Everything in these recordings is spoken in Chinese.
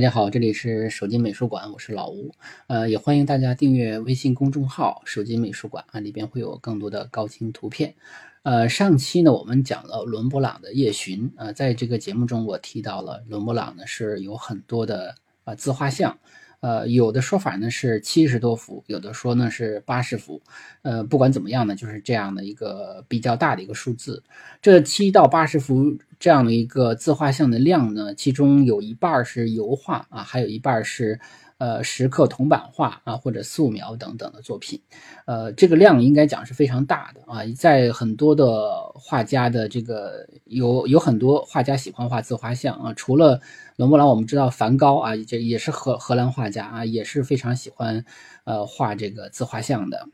大家好，这里是手机美术馆，我是老吴。呃，也欢迎大家订阅微信公众号“手机美术馆”啊，里边会有更多的高清图片。呃，上期呢，我们讲了伦勃朗的《夜巡》啊，在这个节目中，我提到了伦勃朗呢是有很多的啊自画像。呃，有的说法呢是七十多伏，有的说呢是八十伏。呃，不管怎么样呢，就是这样的一个比较大的一个数字。这七到八十伏这样的一个自画像的量呢，其中有一半是油画啊，还有一半是。呃，石刻、铜版画啊，或者素描等等的作品，呃，这个量应该讲是非常大的啊。在很多的画家的这个有有很多画家喜欢画自画像啊。除了伦勃朗，我们知道梵高啊，这也是荷荷兰画家啊，也是非常喜欢呃画这个自画像的。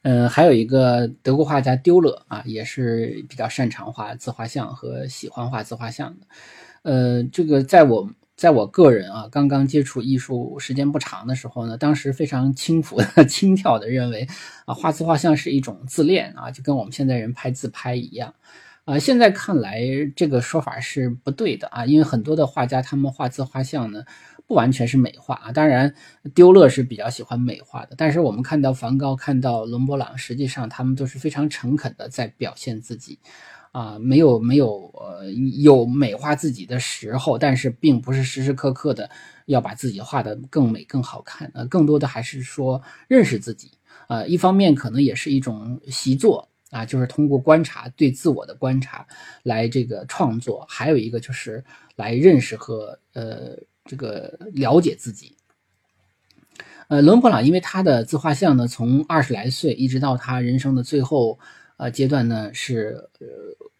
嗯，还有一个德国画家丢勒啊，也是比较擅长画自画像和喜欢画自画像的。呃，这个在我。在我个人啊，刚刚接触艺术时间不长的时候呢，当时非常轻浮的、轻佻的认为啊，画自画像是一种自恋啊，就跟我们现在人拍自拍一样啊。现在看来，这个说法是不对的啊，因为很多的画家他们画自画像呢，不完全是美化啊。当然，丢勒是比较喜欢美化的，但是我们看到梵高、看到伦勃朗，实际上他们都是非常诚恳的在表现自己。啊，没有没有，呃，有美化自己的时候，但是并不是时时刻刻的要把自己画的更美更好看，呃，更多的还是说认识自己，啊，一方面可能也是一种习作啊，就是通过观察对自我的观察来这个创作，还有一个就是来认识和呃这个了解自己。呃，伦勃朗因为他的自画像呢，从二十来岁一直到他人生的最后。啊，阶段呢是呃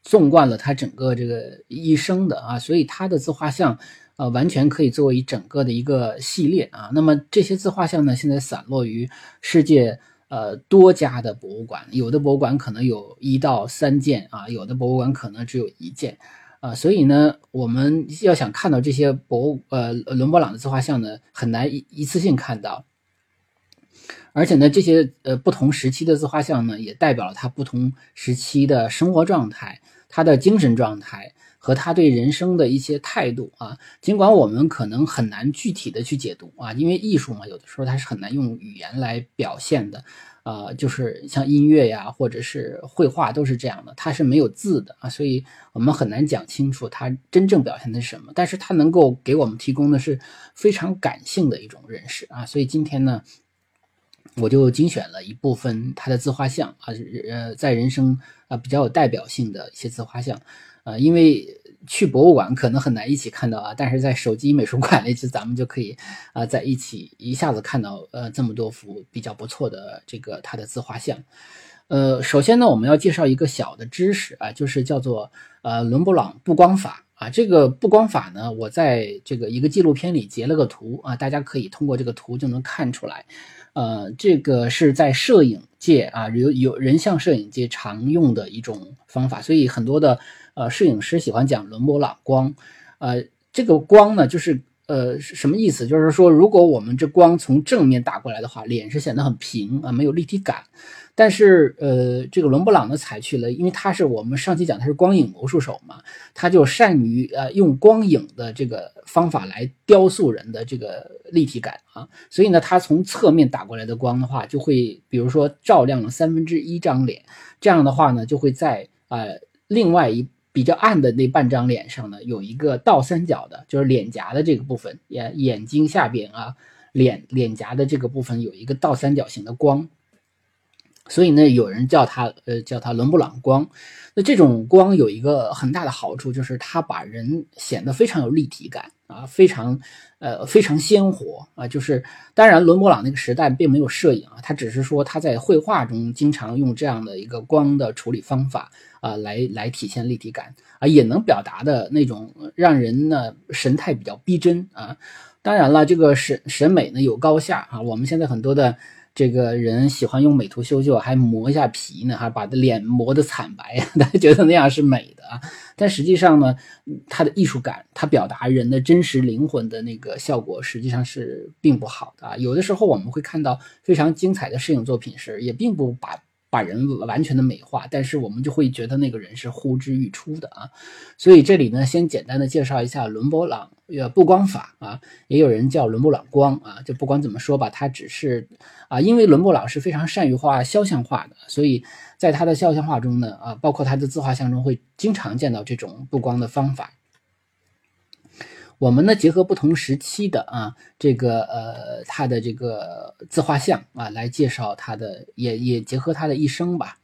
纵贯了他整个这个一生的啊，所以他的自画像呃完全可以作为整个的一个系列啊。那么这些自画像呢，现在散落于世界呃多家的博物馆，有的博物馆可能有一到三件啊，有的博物馆可能只有一件啊。所以呢，我们要想看到这些博物呃伦勃朗的自画像呢，很难一一次性看到。而且呢，这些呃不同时期的自画像呢，也代表了他不同时期的生活状态、他的精神状态和他对人生的一些态度啊。尽管我们可能很难具体的去解读啊，因为艺术嘛，有的时候它是很难用语言来表现的啊。就是像音乐呀，或者是绘画都是这样的，它是没有字的啊，所以我们很难讲清楚它真正表现的是什么。但是它能够给我们提供的是非常感性的一种认识啊。所以今天呢。我就精选了一部分他的自画像啊，呃，在人生啊比较有代表性的一些自画像，呃，因为去博物馆可能很难一起看到啊，但是在手机美术馆里，就咱们就可以啊在一起一下子看到呃这么多幅比较不错的这个他的自画像。呃，首先呢，我们要介绍一个小的知识啊，就是叫做呃伦勃朗布光法啊，这个布光法呢，我在这个一个纪录片里截了个图啊，大家可以通过这个图就能看出来。呃，这个是在摄影界啊，有有人像摄影界常用的一种方法，所以很多的呃摄影师喜欢讲伦勃朗光。呃，这个光呢，就是呃什么意思？就是说，如果我们这光从正面打过来的话，脸是显得很平啊，没有立体感。但是，呃，这个伦勃朗呢，采取了，因为他是我们上期讲他是光影魔术手嘛，他就善于呃用光影的这个方法来雕塑人的这个立体感啊，所以呢，他从侧面打过来的光的话，就会比如说照亮了三分之一张脸，这样的话呢，就会在呃另外一比较暗的那半张脸上呢，有一个倒三角的，就是脸颊的这个部分，眼眼睛下边啊，脸脸颊的这个部分有一个倒三角形的光。所以呢，有人叫它呃叫它伦勃朗光。那这种光有一个很大的好处，就是它把人显得非常有立体感啊，非常呃非常鲜活啊。就是当然，伦勃朗那个时代并没有摄影啊，他只是说他在绘画中经常用这样的一个光的处理方法啊，来来体现立体感啊，也能表达的那种让人呢神态比较逼真啊。当然了，这个审审美呢有高下啊，我们现在很多的。这个人喜欢用美图秀秀，还磨一下皮呢，还把脸磨得惨白，大家觉得那样是美的啊。但实际上呢，它的艺术感，它表达人的真实灵魂的那个效果，实际上是并不好的啊。有的时候我们会看到非常精彩的摄影作品时，也并不把。把人完全的美化，但是我们就会觉得那个人是呼之欲出的啊。所以这里呢，先简单的介绍一下伦勃朗呃布光法啊，也有人叫伦勃朗光啊。就不管怎么说吧，他只是啊，因为伦勃朗是非常善于画肖像画的，所以在他的肖像画中呢啊，包括他的自画像中，会经常见到这种布光的方法。我们呢，结合不同时期的啊，这个呃，他的这个自画像啊，来介绍他的，也也结合他的一生吧。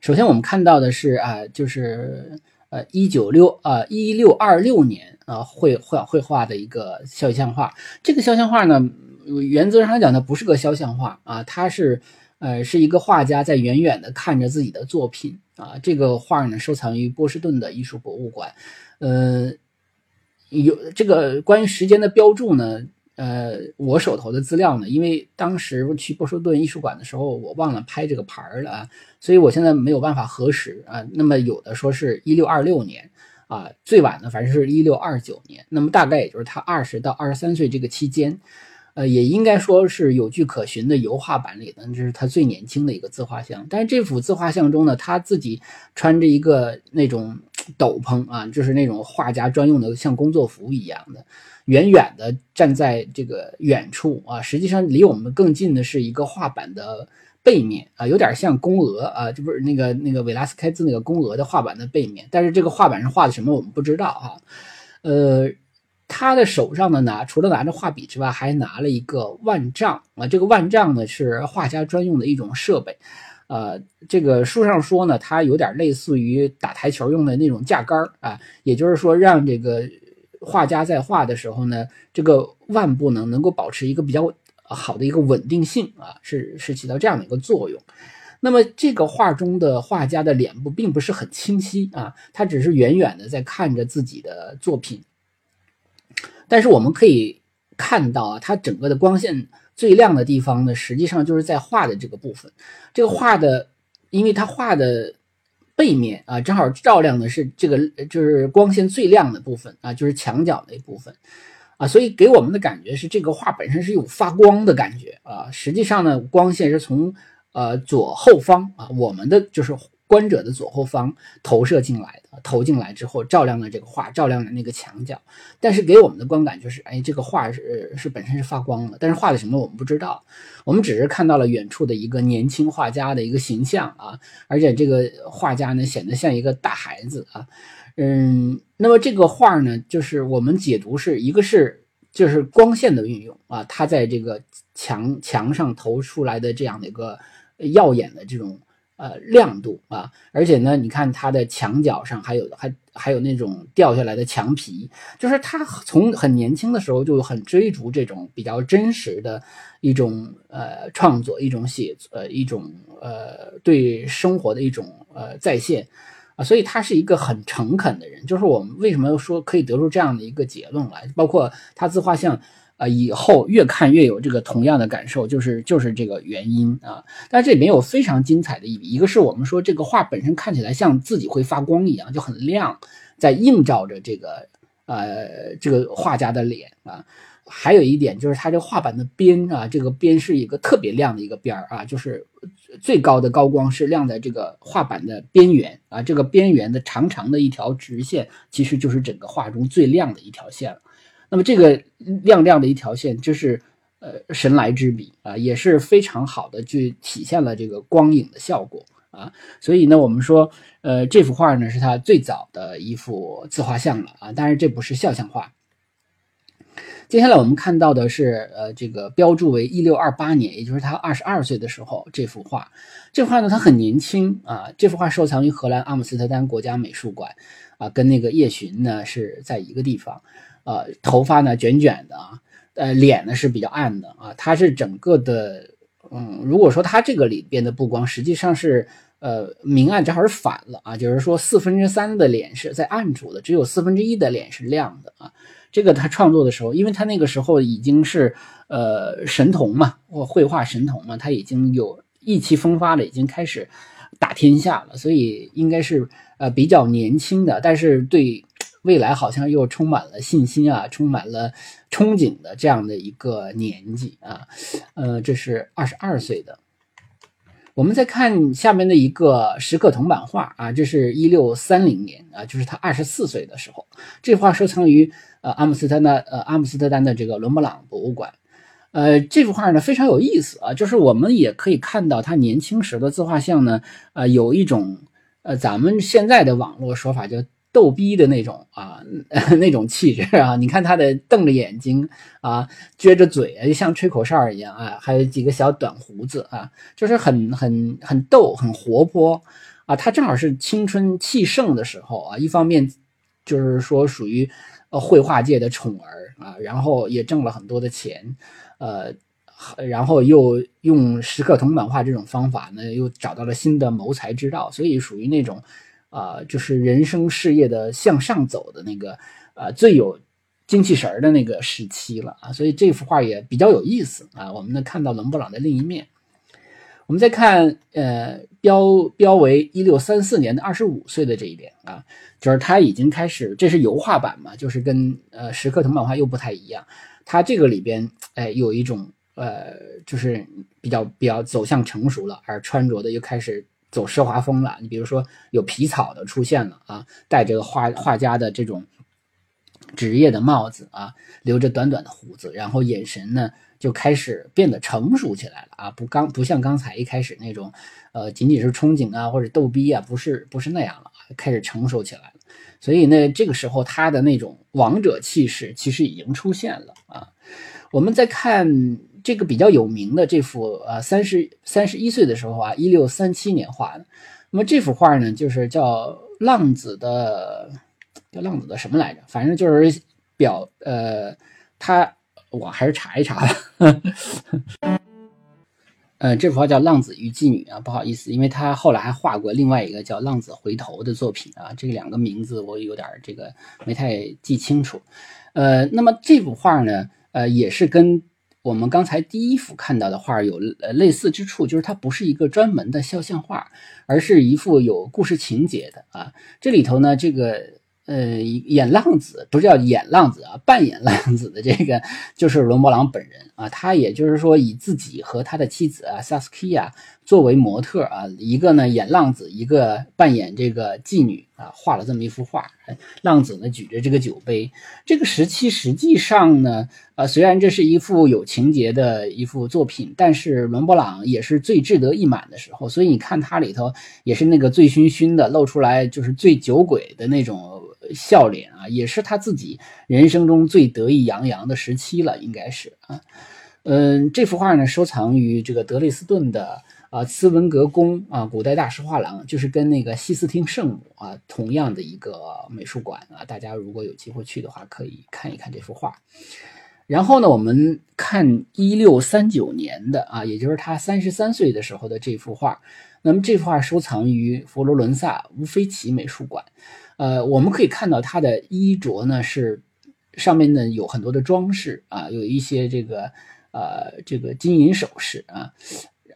首先，我们看到的是啊，就是呃，一九六啊，一六二六年啊，绘画绘画的一个肖像画。这个肖像画呢，原则上来讲，它不是个肖像画啊，它是呃，是一个画家在远远的看着自己的作品啊。这个画呢，收藏于波士顿的艺术博物馆，呃。有这个关于时间的标注呢？呃，我手头的资料呢，因为当时去波士顿艺术馆的时候，我忘了拍这个牌了啊，所以我现在没有办法核实啊。那么有的说是一六二六年啊，最晚的反正是一六二九年，那么大概也就是他二十到二十三岁这个期间。呃，也应该说是有据可循的油画版里的，这是他最年轻的一个自画像。但是这幅自画像中呢，他自己穿着一个那种斗篷啊，就是那种画家专用的，像工作服一样的，远远的站在这个远处啊。实际上离我们更近的是一个画板的背面啊，有点像宫娥啊，这不是那个那个维拉斯开兹那个宫娥的画板的背面。但是这个画板上画的什么我们不知道哈，呃。他的手上呢，拿除了拿着画笔之外，还拿了一个万丈啊。这个万丈呢，是画家专用的一种设备。呃，这个书上说呢，它有点类似于打台球用的那种架杆啊。也就是说，让这个画家在画的时候呢，这个腕部呢，能够保持一个比较好的一个稳定性啊，是是起到这样的一个作用。那么，这个画中的画家的脸部并不是很清晰啊，他只是远远的在看着自己的作品。但是我们可以看到啊，它整个的光线最亮的地方呢，实际上就是在画的这个部分。这个画的，因为它画的背面啊，正好照亮的是这个，就是光线最亮的部分啊，就是墙角那部分啊，所以给我们的感觉是这个画本身是有发光的感觉啊。实际上呢，光线是从呃左后方啊，我们的就是。观者的左后方投射进来的，投进来之后照亮了这个画，照亮了那个墙角。但是给我们的观感就是，哎，这个画是是本身是发光的，但是画的什么我们不知道，我们只是看到了远处的一个年轻画家的一个形象啊，而且这个画家呢显得像一个大孩子啊，嗯，那么这个画呢，就是我们解读是一个是就是光线的运用啊，它在这个墙墙上投出来的这样的一个耀眼的这种。呃，亮度啊，而且呢，你看它的墙角上还有还还有那种掉下来的墙皮，就是他从很年轻的时候就很追逐这种比较真实的一种呃创作，一种写呃一种呃对生活的一种呃再现啊，所以他是一个很诚恳的人。就是我们为什么说可以得出这样的一个结论来，包括他自画像。啊，以后越看越有这个同样的感受，就是就是这个原因啊。但这里面有非常精彩的一笔，一个是我们说这个画本身看起来像自己会发光一样，就很亮，在映照着这个呃这个画家的脸啊。还有一点就是它这个画板的边啊，这个边是一个特别亮的一个边儿啊，就是最高的高光是亮在这个画板的边缘啊，这个边缘的长长的一条直线，其实就是整个画中最亮的一条线了。那么这个亮亮的一条线，就是呃神来之笔啊，也是非常好的去体现了这个光影的效果啊。所以呢，我们说，呃，这幅画呢是他最早的一幅自画像了啊，但是这不是肖像画。接下来我们看到的是，呃，这个标注为一六二八年，也就是他二十二岁的时候，这幅画。这幅画呢，他很年轻啊。这幅画收藏于荷兰阿姆斯特丹国家美术馆，啊，跟那个叶巡呢是在一个地方。呃，头发呢卷卷的啊，呃，脸呢是比较暗的啊。他是整个的，嗯，如果说他这个里边的布光，实际上是。呃，明暗正好是反了啊，就是说四分之三的脸是在暗处的，只有四分之一的脸是亮的啊。这个他创作的时候，因为他那个时候已经是呃神童嘛，或绘画神童嘛，他已经有意气风发的，已经开始打天下了，所以应该是呃比较年轻的，但是对未来好像又充满了信心啊，充满了憧憬的这样的一个年纪啊。呃，这是二十二岁的。我们再看下面的一个石刻铜版画啊，这是一六三零年啊，就是他二十四岁的时候，这画收藏于呃阿姆斯特丹的呃阿姆斯特丹的这个伦勃朗博物馆。呃，这幅画呢非常有意思啊，就是我们也可以看到他年轻时的自画像呢，呃，有一种呃咱们现在的网络说法叫。逗逼的那种啊，那种气质啊！你看他的瞪着眼睛啊，撅着嘴啊，就像吹口哨一样啊，还有几个小短胡子啊，就是很很很逗，很活泼啊。他正好是青春气盛的时候啊，一方面就是说属于呃绘画界的宠儿啊，然后也挣了很多的钱，呃，然后又用石刻铜版画这种方法呢，又找到了新的谋财之道，所以属于那种。啊，就是人生事业的向上走的那个，呃，最有精气神儿的那个时期了啊，所以这幅画也比较有意思啊。我们能看到伦勃朗的另一面。我们再看，呃，标标为一六三四年的二十五岁的这一点啊，就是他已经开始，这是油画版嘛，就是跟呃石刻铜版画又不太一样。他这个里边，哎，有一种呃，就是比较比较走向成熟了，而穿着的又开始。走奢华风了，你比如说有皮草的出现了啊，戴着画画家的这种职业的帽子啊，留着短短的胡子，然后眼神呢就开始变得成熟起来了啊，不刚不像刚才一开始那种，呃，仅仅是憧憬啊或者逗逼啊，不是不是那样了，开始成熟起来了。所以呢，这个时候他的那种王者气势其实已经出现了啊。我们再看。这个比较有名的这幅，呃，三十三十一岁的时候啊，一六三七年画的。那么这幅画呢，就是叫浪子的，叫浪子的什么来着？反正就是表，呃，他我还是查一查吧。呃，这幅画叫《浪子与妓女》啊，不好意思，因为他后来还画过另外一个叫《浪子回头》的作品啊，这两个名字我有点这个没太记清楚。呃，那么这幅画呢，呃，也是跟。我们刚才第一幅看到的画有类似之处，就是它不是一个专门的肖像画，而是一幅有故事情节的啊。这里头呢，这个呃演浪子不是叫演浪子啊，扮演浪子的这个就是伦勃朗本人啊。他也就是说以自己和他的妻子啊萨斯基亚作为模特啊，一个呢演浪子，一个扮演这个妓女啊，画了这么一幅画。浪子呢举着这个酒杯，这个时期实际上呢。啊，虽然这是一幅有情节的一幅作品，但是伦勃朗也是最志得意满的时候，所以你看他里头也是那个醉醺醺的，露出来就是醉酒鬼的那种笑脸啊，也是他自己人生中最得意洋洋的时期了，应该是啊。嗯，这幅画呢收藏于这个德累斯顿的啊茨文格宫啊古代大师画廊，就是跟那个西斯汀圣母啊同样的一个美术馆啊，大家如果有机会去的话，可以看一看这幅画。然后呢，我们看一六三九年的啊，也就是他三十三岁的时候的这幅画。那么这幅画收藏于佛罗伦萨乌菲齐美术馆。呃，我们可以看到他的衣着呢是上面呢有很多的装饰啊，有一些这个呃这个金银首饰啊，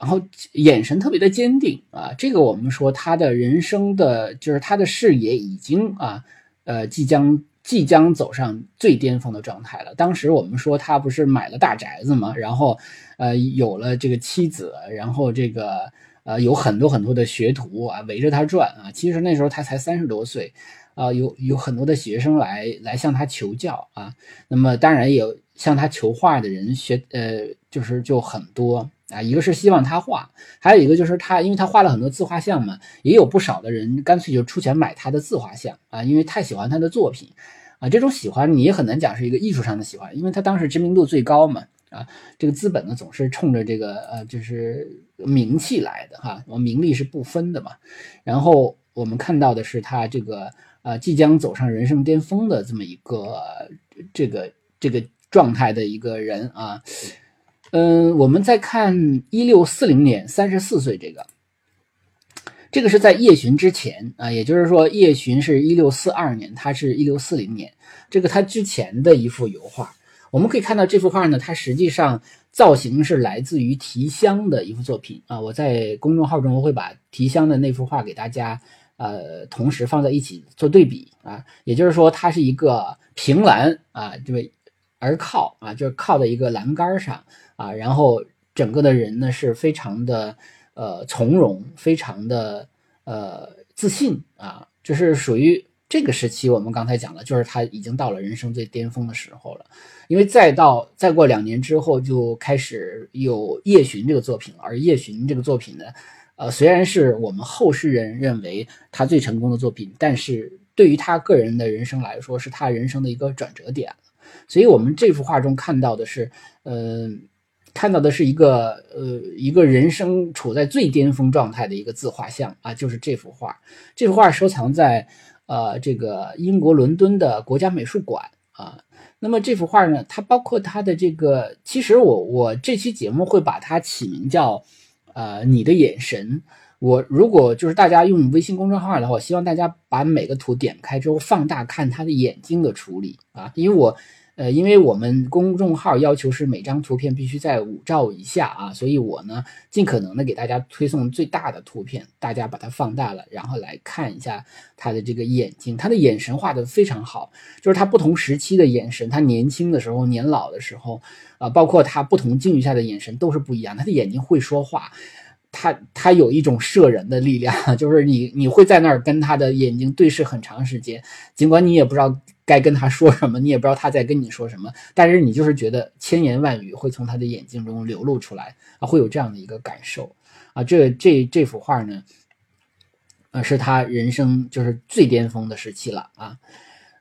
然后眼神特别的坚定啊。这个我们说他的人生的就是他的视野已经啊呃即将。即将走上最巅峰的状态了。当时我们说他不是买了大宅子吗？然后，呃，有了这个妻子，然后这个啊有很多很多的学徒啊围着他转啊。其实那时候他才三十多岁，啊，有有很多的学生来来向他求教啊。那么当然也有向他求画的人学，呃，就是就很多。啊，一个是希望他画，还有一个就是他，因为他画了很多自画像嘛，也有不少的人干脆就出钱买他的自画像啊，因为太喜欢他的作品，啊，这种喜欢你也很难讲是一个艺术上的喜欢，因为他当时知名度最高嘛，啊，这个资本呢总是冲着这个呃就是名气来的哈，我名利是不分的嘛。然后我们看到的是他这个呃即将走上人生巅峰的这么一个这个这个状态的一个人啊，嗯，我们再看一六四零年三十四岁这个。这个是在叶巡之前啊，也就是说叶巡是一六四二年，他是一六四零年。这个他之前的一幅油画，我们可以看到这幅画呢，它实际上造型是来自于提香的一幅作品啊。我在公众号中我会把提香的那幅画给大家呃同时放在一起做对比啊。也就是说，它是一个凭栏啊，这个而靠啊，就是靠在一个栏杆上啊，然后整个的人呢是非常的。呃，从容，非常的呃自信啊，就是属于这个时期。我们刚才讲了，就是他已经到了人生最巅峰的时候了。因为再到再过两年之后，就开始有《夜巡》这个作品了，而《夜巡》这个作品呢，呃，虽然是我们后世人认为他最成功的作品，但是对于他个人的人生来说，是他人生的一个转折点。所以我们这幅画中看到的是，嗯。看到的是一个呃一个人生处在最巅峰状态的一个自画像啊，就是这幅画。这幅画收藏在呃这个英国伦敦的国家美术馆啊。那么这幅画呢，它包括它的这个，其实我我这期节目会把它起名叫呃你的眼神。我如果就是大家用微信公众号的话，我希望大家把每个图点开之后放大看他的眼睛的处理啊，因为我。呃，因为我们公众号要求是每张图片必须在五兆以下啊，所以我呢尽可能的给大家推送最大的图片，大家把它放大了，然后来看一下他的这个眼睛，他的眼神画的非常好，就是他不同时期的眼神，他年轻的时候、年老的时候，啊，包括他不同境遇下的眼神都是不一样，他的眼睛会说话。他他有一种摄人的力量，就是你你会在那儿跟他的眼睛对视很长时间，尽管你也不知道该跟他说什么，你也不知道他在跟你说什么，但是你就是觉得千言万语会从他的眼睛中流露出来啊，会有这样的一个感受啊。这这这幅画呢，呃，是他人生就是最巅峰的时期了啊。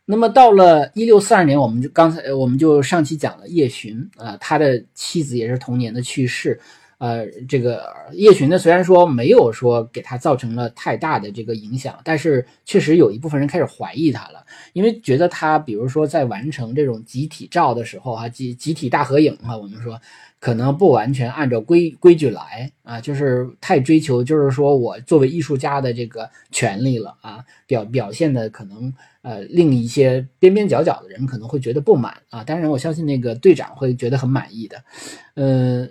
那么到了一六四二年，我们就刚才我们就上期讲了叶巡啊，他的妻子也是同年的去世。呃，这个叶巡呢，虽然说没有说给他造成了太大的这个影响，但是确实有一部分人开始怀疑他了，因为觉得他，比如说在完成这种集体照的时候，哈，集集体大合影啊，我们说可能不完全按照规规矩来啊，就是太追求，就是说我作为艺术家的这个权利了啊，表表现的可能呃令一些边边角角的人可能会觉得不满啊，当然我相信那个队长会觉得很满意的，呃。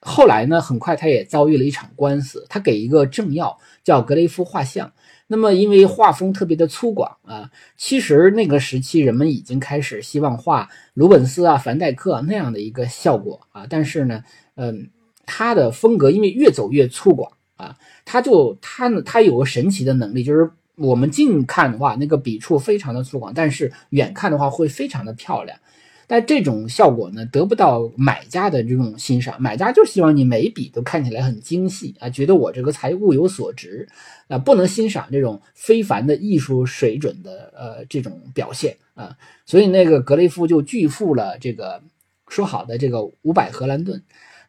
后来呢，很快他也遭遇了一场官司。他给一个政要叫格雷夫画像，那么因为画风特别的粗犷啊，其实那个时期人们已经开始希望画鲁本斯啊、凡戴克那样的一个效果啊，但是呢，嗯，他的风格因为越走越粗犷啊，他就他呢，他有个神奇的能力，就是我们近看的话，那个笔触非常的粗犷，但是远看的话会非常的漂亮。但这种效果呢，得不到买家的这种欣赏。买家就希望你每笔都看起来很精细啊，觉得我这个财物有所值啊，不能欣赏这种非凡的艺术水准的呃这种表现啊。所以那个格雷夫就拒付了这个说好的这个五百荷兰盾。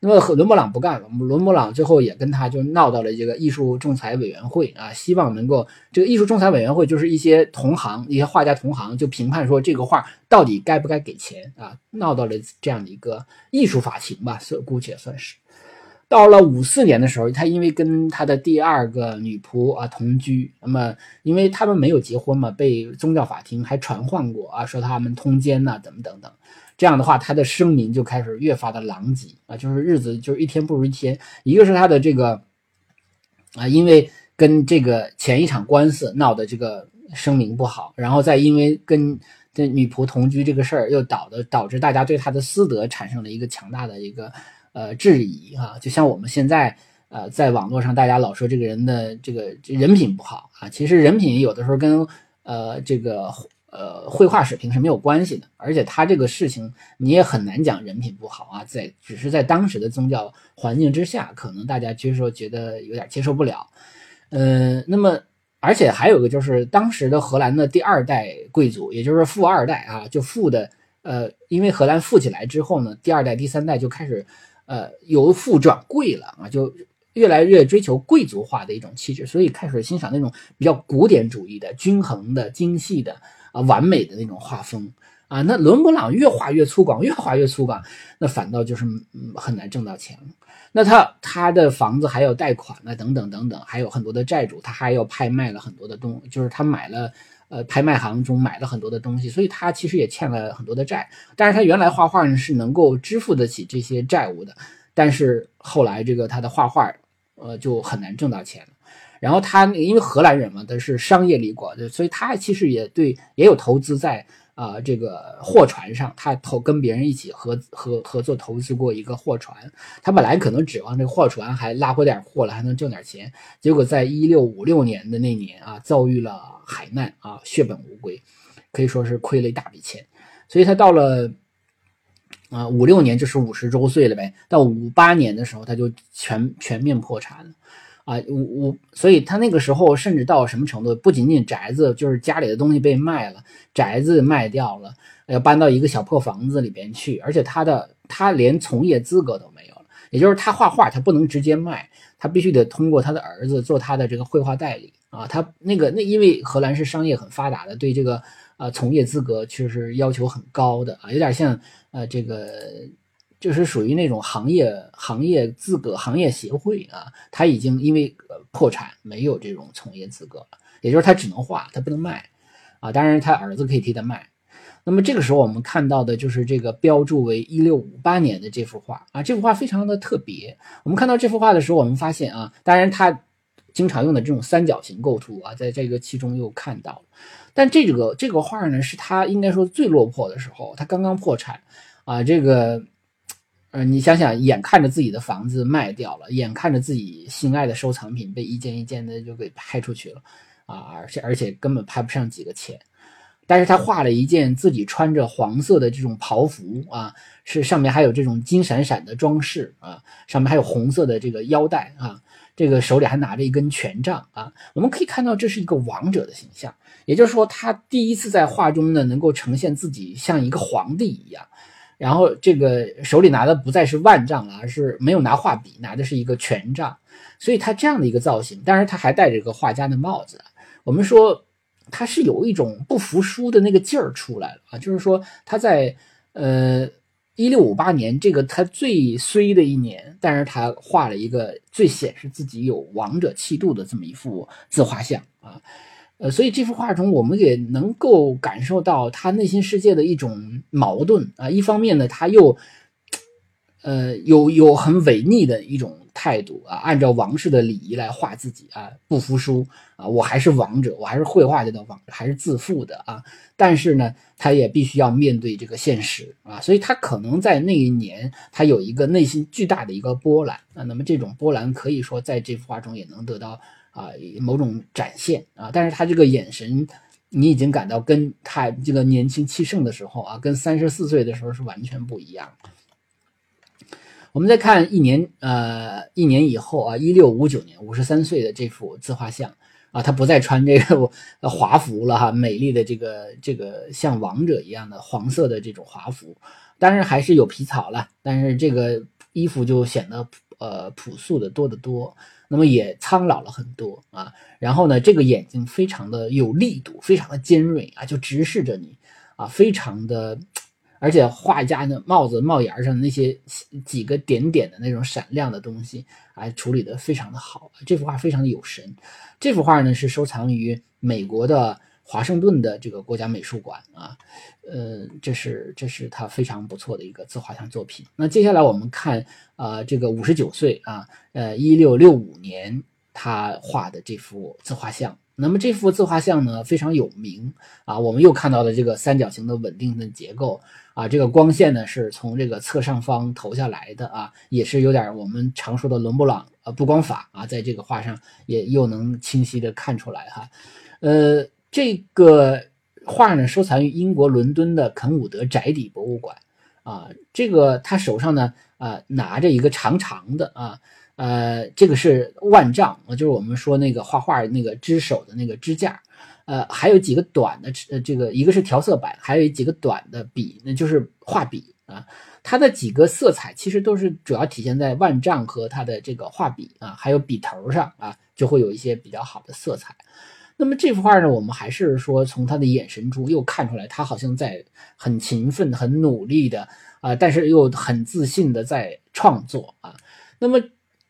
那么伦勃朗不干了，伦勃朗最后也跟他就闹到了这个艺术仲裁委员会啊，希望能够这个艺术仲裁委员会就是一些同行、一些画家同行就评判说这个画到底该不该给钱啊，闹到了这样的一个艺术法庭吧，所姑且算是。到了五四年的时候，他因为跟他的第二个女仆啊同居，那么因为他们没有结婚嘛，被宗教法庭还传唤过啊，说他们通奸呐，怎么等等。这样的话，他的声名就开始越发的狼藉啊，就是日子就是一天不如一天。一个是他的这个啊，因为跟这个前一场官司闹的这个声名不好，然后再因为跟这女仆同居这个事儿，又导的导致大家对他的私德产生了一个强大的一个呃质疑啊。就像我们现在呃在网络上，大家老说这个人的这个人品不好啊，其实人品有的时候跟呃这个。呃，绘画水平是没有关系的，而且他这个事情你也很难讲人品不好啊，在只是在当时的宗教环境之下，可能大家接受觉得有点接受不了。呃，那么而且还有个就是当时的荷兰的第二代贵族，也就是富二代啊，就富的呃，因为荷兰富起来之后呢，第二代、第三代就开始呃由富转贵了啊，就越来越追求贵族化的一种气质，所以开始欣赏那种比较古典主义的、均衡的、精细的啊、完美的那种画风。啊，那伦勃朗越画越粗犷，越画越粗犷，那反倒就是嗯很难挣到钱了。那他他的房子还有贷款啊，等等等等，还有很多的债主，他还要拍卖了很多的东，就是他买了呃拍卖行中买了很多的东西，所以他其实也欠了很多的债。但是他原来画画呢是能够支付得起这些债务的，但是后来这个他的画画呃就很难挣到钱。然后他因为荷兰人嘛，他是商业立国的，所以他其实也对也有投资在。啊，这个货船上，他投跟别人一起合合合作投资过一个货船。他本来可能指望这个货船还拉回点货了，还能挣点钱。结果在一六五六年的那年啊，遭遇了海难啊，血本无归，可以说是亏了一大笔钱。所以他到了啊五六年就是五十周岁了呗。到五八年的时候，他就全全面破产了。啊，我我，所以他那个时候甚至到什么程度？不仅仅宅子，就是家里的东西被卖了，宅子卖掉了，要搬到一个小破房子里边去，而且他的他连从业资格都没有了。也就是他画画，他不能直接卖，他必须得通过他的儿子做他的这个绘画代理啊。他那个那因为荷兰是商业很发达的，对这个呃从业资格确实要求很高的啊，有点像呃这个。就是属于那种行业行业资格行业协会啊，他已经因为破产没有这种从业资格了，也就是他只能画，他不能卖啊。当然他儿子可以替他卖。那么这个时候我们看到的就是这个标注为一六五八年的这幅画啊，这幅画非常的特别。我们看到这幅画的时候，我们发现啊，当然他经常用的这种三角形构图啊，在这个其中又看到了。但这个这个画呢，是他应该说最落魄的时候，他刚刚破产啊，这个。呃，你想想，眼看着自己的房子卖掉了，眼看着自己心爱的收藏品被一件一件的就给拍出去了，啊，而且而且根本拍不上几个钱，但是他画了一件自己穿着黄色的这种袍服啊，是上面还有这种金闪闪的装饰啊，上面还有红色的这个腰带啊，这个手里还拿着一根权杖啊，我们可以看到这是一个王者的形象，也就是说他第一次在画中呢能够呈现自己像一个皇帝一样。然后这个手里拿的不再是万丈了，而是没有拿画笔，拿的是一个权杖，所以他这样的一个造型，当然他还戴着一个画家的帽子。我们说他是有一种不服输的那个劲儿出来了啊，就是说他在呃一六五八年这个他最衰的一年，但是他画了一个最显示自己有王者气度的这么一幅自画像啊。呃，所以这幅画中，我们也能够感受到他内心世界的一种矛盾啊。一方面呢，他又，呃，有有很违逆的一种态度啊，按照王室的礼仪来画自己啊，不服输啊，我还是王者，我还是绘画界的王，还是自负的啊。但是呢，他也必须要面对这个现实啊，所以他可能在那一年，他有一个内心巨大的一个波澜啊。那么这种波澜可以说在这幅画中也能得到。啊，某种展现啊，但是他这个眼神，你已经感到跟他这个年轻气盛的时候啊，跟三十四岁的时候是完全不一样。我们再看一年，呃，一年以后啊，一六五九年，五十三岁的这幅自画像啊，他不再穿这个华服了哈，美丽的这个这个像王者一样的黄色的这种华服，当然还是有皮草了，但是这个衣服就显得呃朴素的多得多。那么也苍老了很多啊，然后呢，这个眼睛非常的有力度，非常的尖锐啊，就直视着你啊，非常的，而且画家的帽子帽檐上的那些几个点点的那种闪亮的东西啊，处理的非常的好，这幅画非常的有神。这幅画呢是收藏于美国的。华盛顿的这个国家美术馆啊，呃，这是这是他非常不错的一个自画像作品。那接下来我们看啊，这个五十九岁啊，呃，一六六五年他画的这幅自画像。那么这幅自画像呢非常有名啊，我们又看到了这个三角形的稳定的结构啊，这个光线呢是从这个侧上方投下来的啊，也是有点我们常说的伦勃朗呃布光法啊，在这个画上也又能清晰的看出来哈，呃。这个画呢，收藏于英国伦敦的肯伍德宅邸博物馆。啊，这个他手上呢，啊，拿着一个长长的啊，呃，这个是腕杖，就是我们说那个画画那个支手的那个支架。呃，还有几个短的，呃，这个一个是调色板，还有几个短的笔，那就是画笔啊。它的几个色彩其实都是主要体现在腕杖和它的这个画笔啊，还有笔头上啊，就会有一些比较好的色彩。那么这幅画呢，我们还是说从他的眼神中又看出来，他好像在很勤奋、很努力的啊，但是又很自信的在创作啊。那么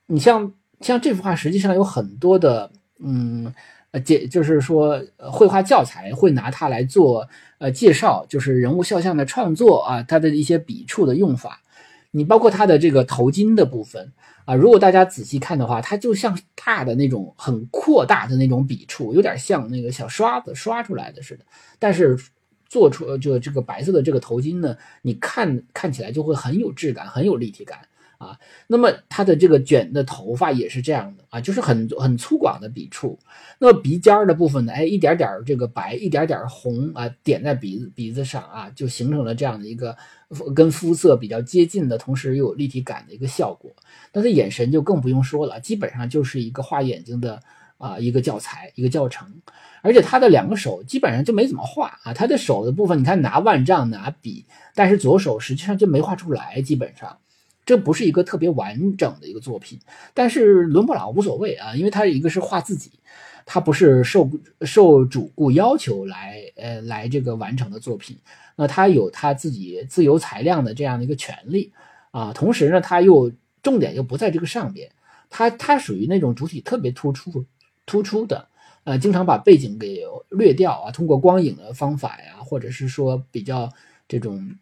你像像这幅画，实际上有很多的嗯呃介，就是说绘画教材会拿它来做呃介绍，就是人物肖像的创作啊，它的一些笔触的用法。你包括它的这个头巾的部分啊，如果大家仔细看的话，它就像大的那种很扩大的那种笔触，有点像那个小刷子刷出来的似的。但是做出就这个白色的这个头巾呢，你看看起来就会很有质感，很有立体感。啊，那么它的这个卷的头发也是这样的啊，就是很很粗犷的笔触。那么鼻尖儿的部分呢，哎，一点点这个白，一点点红啊，点在鼻子鼻子上啊，就形成了这样的一个跟肤色比较接近的同时又有立体感的一个效果。那他眼神就更不用说了，基本上就是一个画眼睛的啊一个教材一个教程。而且他的两个手基本上就没怎么画啊，他的手的部分你看拿腕杖拿笔，但是左手实际上就没画出来，基本上。这不是一个特别完整的一个作品，但是伦勃朗无所谓啊，因为他一个是画自己，他不是受受主顾要求来呃来这个完成的作品，那他有他自己自由裁量的这样的一个权利啊，同时呢，他又重点又不在这个上边，他他属于那种主体特别突出突出的，呃，经常把背景给略掉啊，通过光影的方法呀，或者是说比较这种。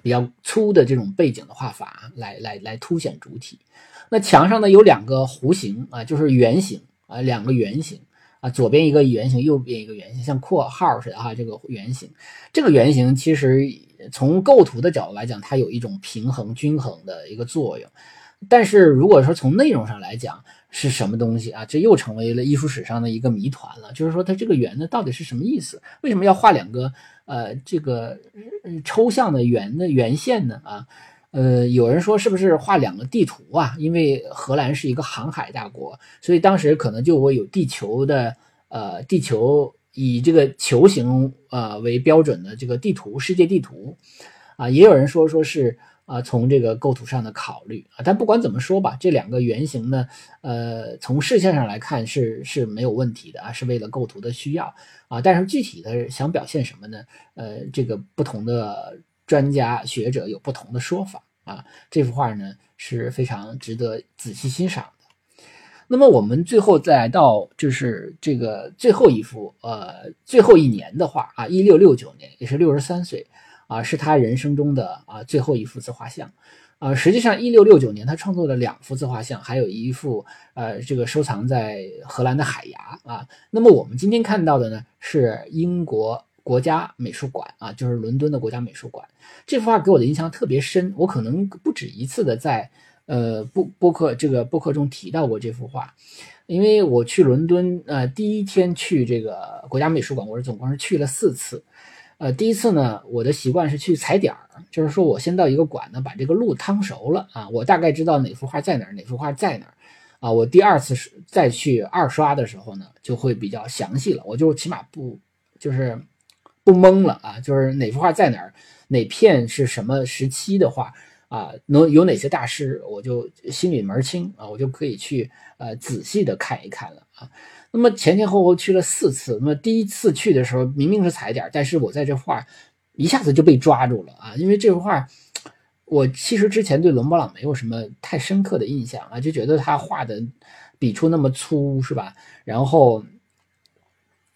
比较粗的这种背景的画法来来来凸显主体。那墙上呢有两个弧形啊，就是圆形啊，两个圆形啊，左边一个圆形，右边一个圆形，像括号似的哈。这个圆形，这个圆形其实从构图的角度来讲，它有一种平衡均衡的一个作用。但是如果说从内容上来讲，是什么东西啊？这又成为了艺术史上的一个谜团了。就是说，它这个圆呢，到底是什么意思？为什么要画两个呃这个抽象的圆的圆线呢？啊，呃，有人说是不是画两个地图啊？因为荷兰是一个航海大国，所以当时可能就会有地球的呃地球以这个球形呃为标准的这个地图，世界地图啊。也有人说说是。啊，从这个构图上的考虑啊，但不管怎么说吧，这两个圆形呢，呃，从视线上来看是是没有问题的啊，是为了构图的需要啊。但是具体的想表现什么呢？呃，这个不同的专家学者有不同的说法啊。这幅画呢是非常值得仔细欣赏的。那么我们最后再到就是这个最后一幅呃最后一年的画啊，一六六九年，也是六十三岁。啊，是他人生中的啊最后一幅自画像，啊，实际上一六六九年他创作了两幅自画像，还有一幅呃这个收藏在荷兰的海牙啊。那么我们今天看到的呢是英国国家美术馆啊，就是伦敦的国家美术馆。这幅画给我的印象特别深，我可能不止一次的在呃播播客这个播客中提到过这幅画，因为我去伦敦呃第一天去这个国家美术馆，我是总共是去了四次。呃，第一次呢，我的习惯是去踩点儿，就是说我先到一个馆呢，把这个路趟熟了啊，我大概知道哪幅画在哪儿，哪幅画在哪儿啊。我第二次是再去二刷的时候呢，就会比较详细了，我就起码不就是不懵了啊，就是哪幅画在哪儿，哪片是什么时期的画啊，能有哪些大师，我就心里门清啊，我就可以去呃仔细的看一看了啊。那么前前后后去了四次。那么第一次去的时候，明明是踩点，但是我在这画一下子就被抓住了啊！因为这幅画，我其实之前对伦勃朗没有什么太深刻的印象啊，就觉得他画的笔触那么粗，是吧？然后，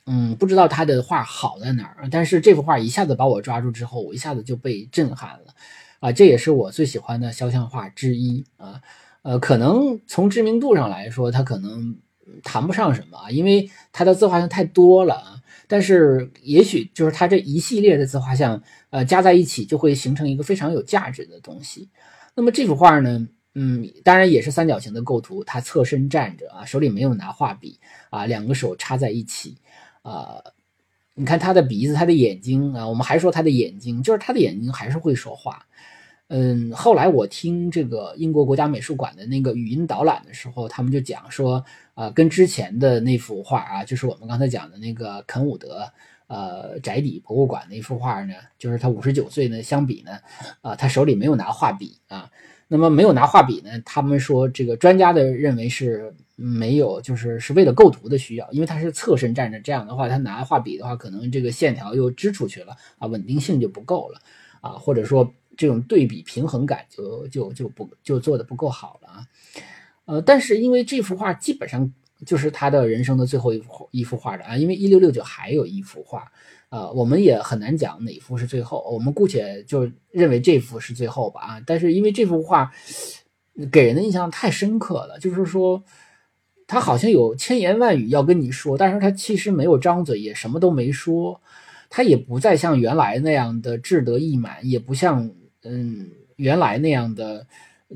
嗯，不知道他的画好在哪儿。但是这幅画一下子把我抓住之后，我一下子就被震撼了啊！这也是我最喜欢的肖像画之一啊。呃，可能从知名度上来说，他可能。谈不上什么，因为他的自画像太多了啊。但是也许就是他这一系列的自画像，呃，加在一起就会形成一个非常有价值的东西。那么这幅画呢，嗯，当然也是三角形的构图，他侧身站着啊，手里没有拿画笔啊，两个手插在一起啊。你看他的鼻子，他的眼睛啊，我们还说他的眼睛，就是他的眼睛还是会说话。嗯，后来我听这个英国国家美术馆的那个语音导览的时候，他们就讲说，啊，跟之前的那幅画啊，就是我们刚才讲的那个肯伍德呃宅邸博物馆那幅画呢，就是他五十九岁呢相比呢，啊，他手里没有拿画笔啊。那么没有拿画笔呢，他们说这个专家的认为是没有，就是是为了构图的需要，因为他是侧身站着，这样的话他拿画笔的话，可能这个线条又支出去了啊，稳定性就不够了啊，或者说。这种对比平衡感就就就不就做的不够好了啊，呃，但是因为这幅画基本上就是他的人生的最后一幅一幅画了啊，因为一六六九还有一幅画，呃，我们也很难讲哪幅是最后，我们姑且就认为这幅是最后吧啊，但是因为这幅画给人的印象太深刻了，就是说他好像有千言万语要跟你说，但是他其实没有张嘴，也什么都没说，他也不再像原来那样的志得意满，也不像。嗯，原来那样的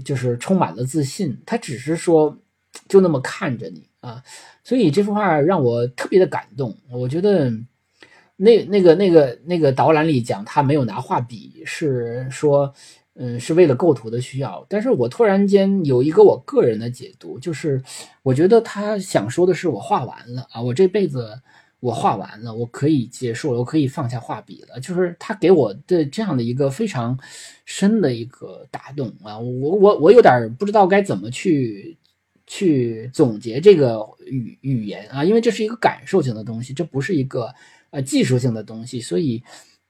就是充满了自信，他只是说就那么看着你啊，所以这幅画让我特别的感动。我觉得那那个那个那个导览里讲他没有拿画笔，是说嗯是为了构图的需要。但是我突然间有一个我个人的解读，就是我觉得他想说的是我画完了啊，我这辈子。我画完了，我可以结束了，我可以放下画笔了。就是他给我的这样的一个非常深的一个打动啊！我我我有点不知道该怎么去去总结这个语语言啊，因为这是一个感受性的东西，这不是一个呃技术性的东西。所以，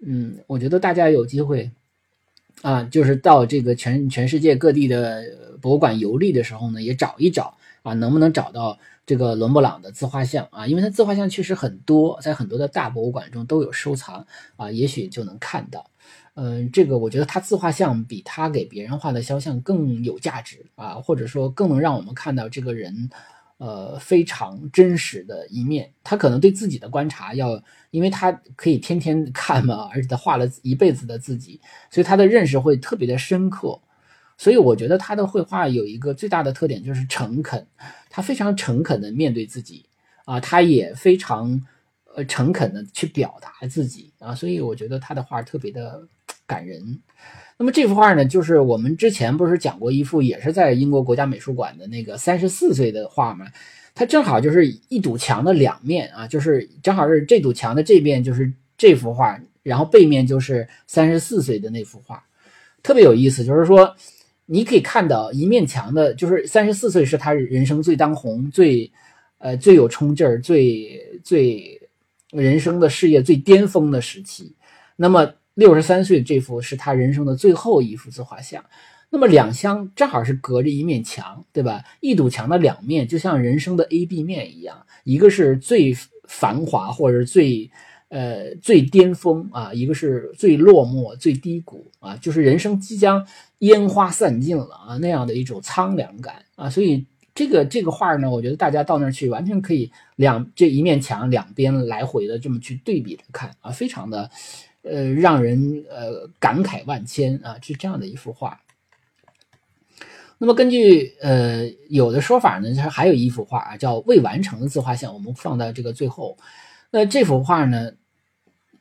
嗯，我觉得大家有机会啊，就是到这个全全世界各地的博物馆游历的时候呢，也找一找啊，能不能找到。这个伦勃朗的自画像啊，因为他自画像确实很多，在很多的大博物馆中都有收藏啊，也许就能看到。嗯，这个我觉得他自画像比他给别人画的肖像更有价值啊，或者说更能让我们看到这个人呃非常真实的一面。他可能对自己的观察要，因为他可以天天看嘛，而且他画了一辈子的自己，所以他的认识会特别的深刻。所以我觉得他的绘画有一个最大的特点就是诚恳，他非常诚恳的面对自己啊，他也非常呃诚恳的去表达自己啊，所以我觉得他的画特别的感人。那么这幅画呢，就是我们之前不是讲过一幅也是在英国国家美术馆的那个三十四岁的画吗？它正好就是一堵墙的两面啊，就是正好是这堵墙的这边就是这幅画，然后背面就是三十四岁的那幅画，特别有意思，就是说。你可以看到一面墙的，就是三十四岁是他人生最当红、最，呃最有冲劲儿、最最人生的事业最巅峰的时期。那么六十三岁这幅是他人生的最后一幅自画像。那么两相正好是隔着一面墙，对吧？一堵墙的两面就像人生的 A、B 面一样，一个是最繁华或者最。呃，最巅峰啊，一个是最落寞、最低谷啊，就是人生即将烟花散尽了啊，那样的一种苍凉感啊。所以这个这个画呢，我觉得大家到那儿去，完全可以两这一面墙两边来回的这么去对比着看啊，非常的呃让人呃感慨万千啊，是这样的一幅画。那么根据呃有的说法呢，它还有一幅画啊，叫未完成的自画像，我们放到这个最后。那这幅画呢？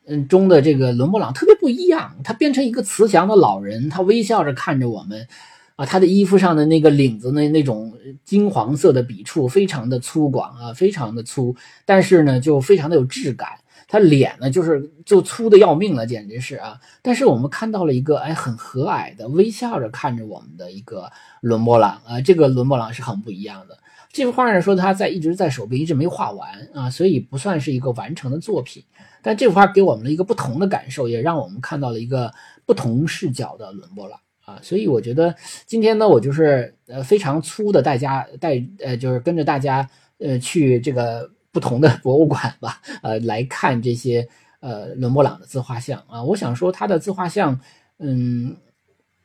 嗯，中的这个伦勃朗特别不一样，他变成一个慈祥的老人，他微笑着看着我们，啊，他的衣服上的那个领子那那种金黄色的笔触非常的粗犷啊，非常的粗，但是呢就非常的有质感。他脸呢就是就粗的要命了，简直是啊。但是我们看到了一个哎很和蔼的微笑着看着我们的一个伦勃朗啊，这个伦勃朗是很不一样的。这幅画呢说他在一直在手边，一直没画完啊，所以不算是一个完成的作品。但这幅画给我们了一个不同的感受，也让我们看到了一个不同视角的伦勃朗啊。所以我觉得今天呢，我就是呃非常粗的带家带呃就是跟着大家呃去这个不同的博物馆吧，呃来看这些呃伦勃朗的自画像啊。我想说他的自画像，嗯，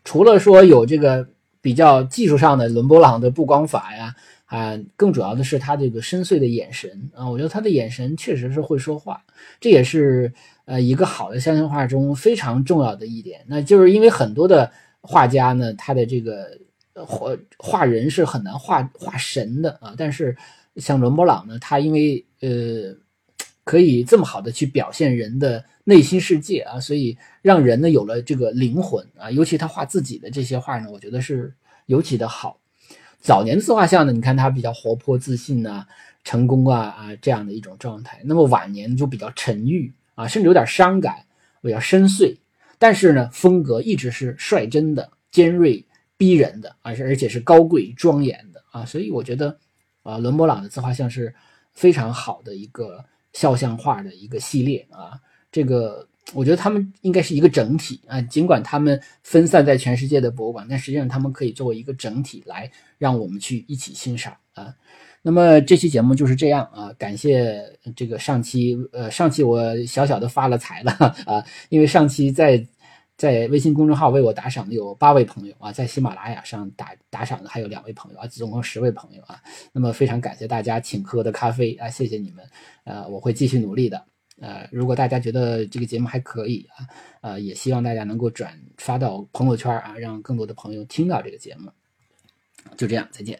除了说有这个比较技术上的伦勃朗的布光法呀。啊，更主要的是他这个深邃的眼神啊，我觉得他的眼神确实是会说话，这也是呃一个好的肖像画中非常重要的一点。那就是因为很多的画家呢，他的这个画画人是很难画画神的啊，但是像伦勃朗呢，他因为呃可以这么好的去表现人的内心世界啊，所以让人呢有了这个灵魂啊，尤其他画自己的这些画呢，我觉得是尤其的好。早年的自画像呢，你看他比较活泼自信呐，成功啊啊这样的一种状态，那么晚年就比较沉郁啊，甚至有点伤感，比较深邃，但是呢，风格一直是率真的、尖锐逼人的，而且而且是高贵庄严的啊，所以我觉得啊，伦勃朗的自画像是非常好的一个肖像画的一个系列啊，这个。我觉得他们应该是一个整体啊，尽管他们分散在全世界的博物馆，但实际上他们可以作为一个整体来让我们去一起欣赏啊。那么这期节目就是这样啊，感谢这个上期呃上期我小小的发了财了 啊，因为上期在在微信公众号为我打赏的有八位朋友啊，在喜马拉雅上打打赏的还有两位朋友啊，总共十位朋友啊。那么非常感谢大家请喝的咖啡啊，谢谢你们，呃，我会继续努力的。呃，如果大家觉得这个节目还可以啊，呃，也希望大家能够转发到朋友圈啊，让更多的朋友听到这个节目。就这样，再见。